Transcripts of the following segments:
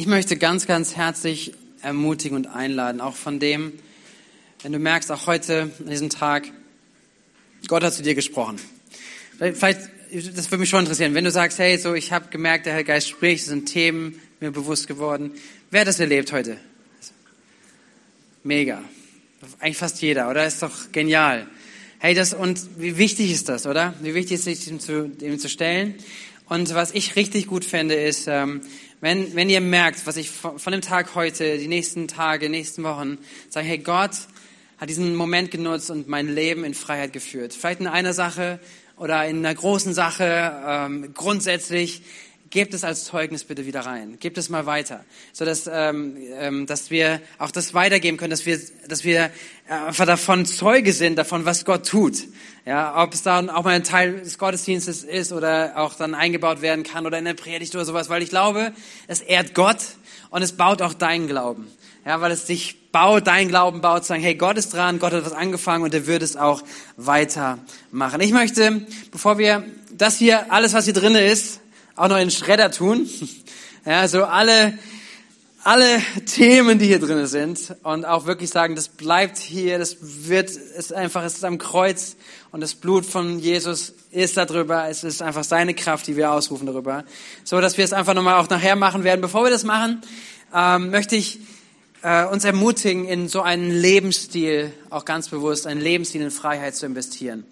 Ich möchte ganz, ganz herzlich ermutigen und einladen, auch von dem, wenn du merkst, auch heute, an diesem Tag, Gott hat zu dir gesprochen. Vielleicht, das würde mich schon interessieren, wenn du sagst, hey, so, ich habe gemerkt, der Herr Geist spricht, es sind Themen mir bewusst geworden. Wer hat das erlebt heute? Mega. Eigentlich fast jeder, oder? Ist doch genial. Hey, das, und wie wichtig ist das, oder? Wie wichtig ist es, dem zu, dem zu stellen? Und was ich richtig gut fände, ist, ähm, wenn, wenn ihr merkt, was ich von, dem Tag heute, die nächsten Tage, nächsten Wochen, sage, hey, Gott hat diesen Moment genutzt und mein Leben in Freiheit geführt. Vielleicht in einer Sache oder in einer großen Sache, ähm, grundsätzlich, gebt es als Zeugnis bitte wieder rein. Gebt es mal weiter, so dass ähm, ähm, dass wir auch das weitergeben können, dass wir dass wir äh, einfach davon Zeuge sind, davon was Gott tut. Ja, ob es dann auch mal ein Teil des Gottesdienstes ist oder auch dann eingebaut werden kann oder in der Predigt oder sowas, weil ich glaube, es ehrt Gott und es baut auch deinen Glauben. Ja, weil es dich baut, dein Glauben baut, sagen, hey, Gott ist dran, Gott hat was angefangen und er wird es auch weitermachen. Ich möchte, bevor wir das hier, alles was hier drinne ist, auch noch in Schredder tun. Ja, so alle, alle Themen, die hier drin sind und auch wirklich sagen, das bleibt hier, das wird, ist einfach, es ist am Kreuz und das Blut von Jesus ist da drüber. Es ist einfach seine Kraft, die wir ausrufen darüber. So, dass wir es einfach nochmal auch nachher machen werden. Bevor wir das machen, ähm, möchte ich äh, uns ermutigen, in so einen Lebensstil, auch ganz bewusst, einen Lebensstil in Freiheit zu investieren.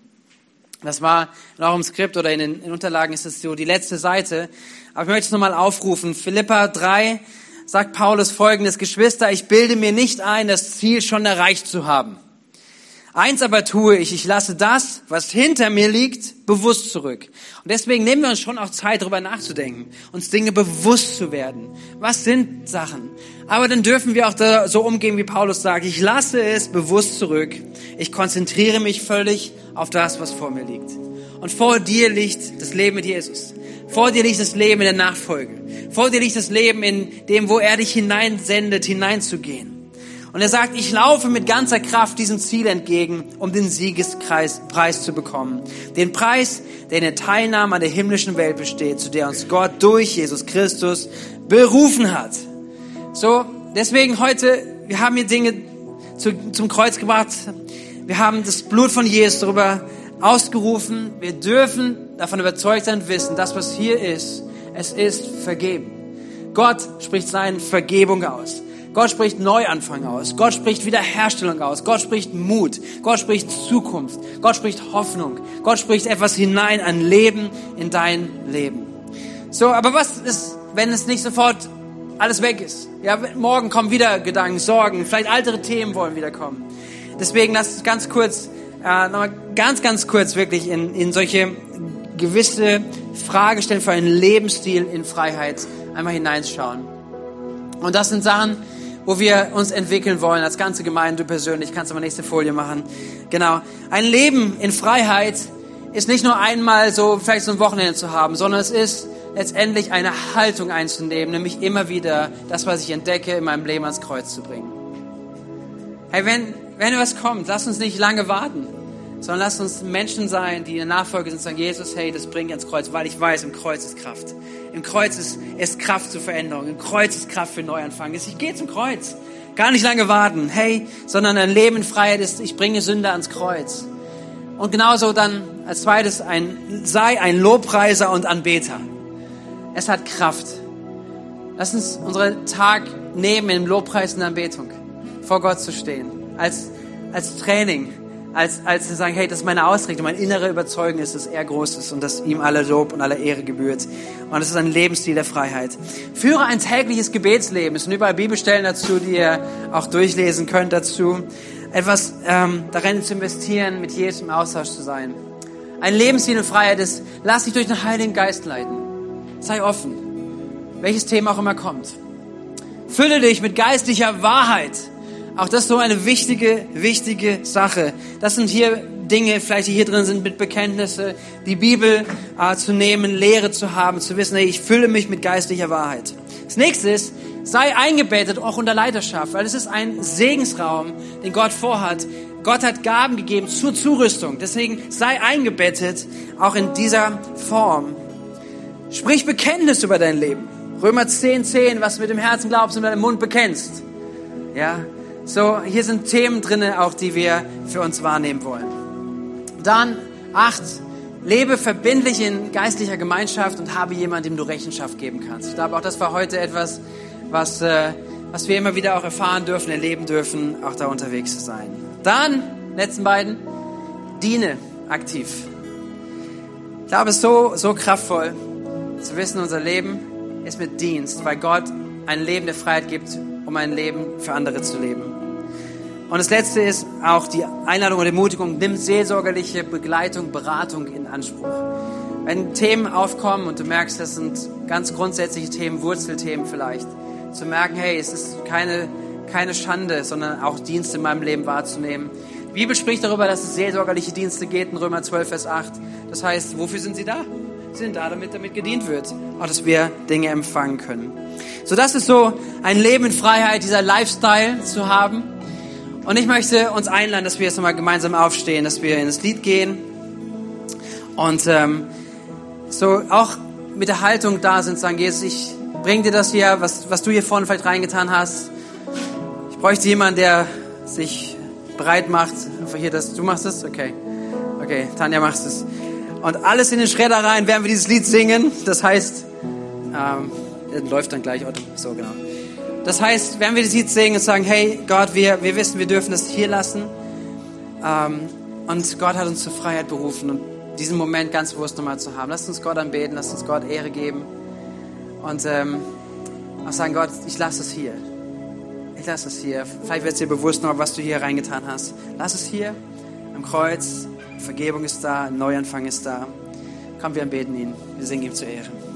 Das war in eurem Skript oder in den in Unterlagen ist es so die letzte Seite. Aber ich möchte es nochmal aufrufen. Philippa 3 sagt Paulus folgendes, Geschwister, ich bilde mir nicht ein, das Ziel schon erreicht zu haben. Eins aber tue ich, ich lasse das, was hinter mir liegt, bewusst zurück. Und deswegen nehmen wir uns schon auch Zeit, darüber nachzudenken, uns Dinge bewusst zu werden. Was sind Sachen? Aber dann dürfen wir auch da so umgehen, wie Paulus sagt, ich lasse es bewusst zurück. Ich konzentriere mich völlig auf das, was vor mir liegt. Und vor dir liegt das Leben mit Jesus. Vor dir liegt das Leben in der Nachfolge. Vor dir liegt das Leben in dem, wo er dich hineinsendet, hineinzugehen. Und er sagt, ich laufe mit ganzer Kraft diesem Ziel entgegen, um den Siegespreis zu bekommen. Den Preis, der in der Teilnahme an der himmlischen Welt besteht, zu der uns Gott durch Jesus Christus berufen hat. So, deswegen heute, wir haben hier Dinge zu, zum Kreuz gebracht. Wir haben das Blut von Jesus darüber ausgerufen. Wir dürfen davon überzeugt sein wissen, das, was hier ist, es ist vergeben. Gott spricht seine Vergebung aus. Gott spricht Neuanfang aus. Gott spricht Wiederherstellung aus. Gott spricht Mut. Gott spricht Zukunft. Gott spricht Hoffnung. Gott spricht etwas hinein an Leben in dein Leben. So, aber was ist, wenn es nicht sofort alles weg ist? Ja, morgen kommen wieder Gedanken, Sorgen, vielleicht ältere Themen wollen wieder kommen. Deswegen lass uns ganz kurz, äh, nochmal ganz, ganz kurz wirklich in, in solche gewisse Frage stellen für einen Lebensstil in Freiheit einmal hineinschauen. Und das sind Sachen, wo wir uns entwickeln wollen als ganze Gemeinde, persönlich, kannst du mal nächste Folie machen. Genau. Ein Leben in Freiheit ist nicht nur einmal so, vielleicht so ein Wochenende zu haben, sondern es ist letztendlich eine Haltung einzunehmen, nämlich immer wieder das, was ich entdecke, in meinem Leben ans Kreuz zu bringen. Hey, wenn, wenn etwas kommt, lass uns nicht lange warten, sondern lass uns Menschen sein, die in Nachfolge sind sagen, Jesus, hey, das bringe ich ans Kreuz, weil ich weiß, im Kreuz ist Kraft. Im Kreuz ist, ist Kraft zur Veränderung. Im Kreuz ist Kraft für Neuanfang. Ich gehe zum Kreuz. Gar nicht lange warten. Hey, sondern ein Leben in Freiheit ist, ich bringe Sünder ans Kreuz. Und genauso dann als zweites ein, sei ein Lobpreiser und Anbeter. Es hat Kraft. Lass uns unseren Tag nehmen im Lobpreis und Anbetung. Vor Gott zu stehen. Als, als Training als, als zu sagen, hey, das ist meine Ausrichtung, meine innere Überzeugung ist, dass er groß ist und dass ihm alle Lob und alle Ehre gebührt. Und es ist ein Lebensstil der Freiheit. Führe ein tägliches Gebetsleben. Es sind überall Bibelstellen dazu, die ihr auch durchlesen könnt dazu. Etwas ähm, darin zu investieren, mit Jesus im Austausch zu sein. Ein Lebensstil in Freiheit ist, lass dich durch den Heiligen Geist leiten. Sei offen, welches Thema auch immer kommt. Fülle dich mit geistlicher Wahrheit. Auch das ist so eine wichtige, wichtige Sache. Das sind hier Dinge, vielleicht die hier drin sind, mit Bekenntnisse, die Bibel äh, zu nehmen, Lehre zu haben, zu wissen, hey, ich fülle mich mit geistlicher Wahrheit. Das nächste ist, sei eingebettet, auch unter Leiterschaft, weil es ist ein Segensraum, den Gott vorhat. Gott hat Gaben gegeben zur Zurüstung. Deswegen sei eingebettet, auch in dieser Form. Sprich Bekenntnis über dein Leben. Römer 10, 10, was du mit dem Herzen glaubst und mit deinem Mund bekennst. Ja, so, hier sind Themen drin, auch die wir für uns wahrnehmen wollen. Dann, acht, lebe verbindlich in geistlicher Gemeinschaft und habe jemanden, dem du Rechenschaft geben kannst. Ich glaube, auch das war heute etwas, was, äh, was wir immer wieder auch erfahren dürfen, erleben dürfen, auch da unterwegs zu sein. Dann, letzten beiden, diene aktiv. Ich glaube, es ist so, so kraftvoll zu wissen, unser Leben ist mit Dienst, weil Gott ein Leben der Freiheit gibt, um ein Leben für andere zu leben. Und das Letzte ist auch die Einladung und Ermutigung, nimm seelsorgerliche Begleitung, Beratung in Anspruch. Wenn Themen aufkommen und du merkst, das sind ganz grundsätzliche Themen, Wurzelthemen vielleicht, zu merken, hey, es ist keine, keine Schande, sondern auch Dienste in meinem Leben wahrzunehmen. Die Bibel spricht darüber, dass es seelsorgerliche Dienste geht in Römer 12, Vers 8. Das heißt, wofür sind sie da? Sie sind da, damit damit gedient wird, auch dass wir Dinge empfangen können. So, das ist so ein Leben in Freiheit, dieser Lifestyle zu haben. Und ich möchte uns einladen, dass wir jetzt nochmal gemeinsam aufstehen, dass wir ins Lied gehen und ähm, so auch mit der Haltung da sind, sagen, Jesus, ich bring dir das hier, was, was du hier vorne vielleicht reingetan hast. Ich bräuchte jemanden, der sich bereit macht. Einfach hier, das, du machst es? Okay. Okay, Tanja macht es. Und alles in den Schredder rein, während wir dieses Lied singen. Das heißt, ähm, läuft dann gleich? So, genau. Das heißt, wenn wir das Lied singen und sagen, hey Gott, wir, wir wissen, wir dürfen das hier lassen. Ähm, und Gott hat uns zur Freiheit berufen und diesen Moment ganz bewusst nochmal zu haben. Lasst uns Gott anbeten, lasst uns Gott Ehre geben. Und ähm, auch sagen, Gott, ich lasse es hier. Ich lasse es hier. Vielleicht wird es dir bewusst noch, was du hier reingetan hast. Lass es hier am Kreuz. Vergebung ist da, Neuanfang ist da. Komm, wir beten ihn. Wir singen ihm zur Ehre.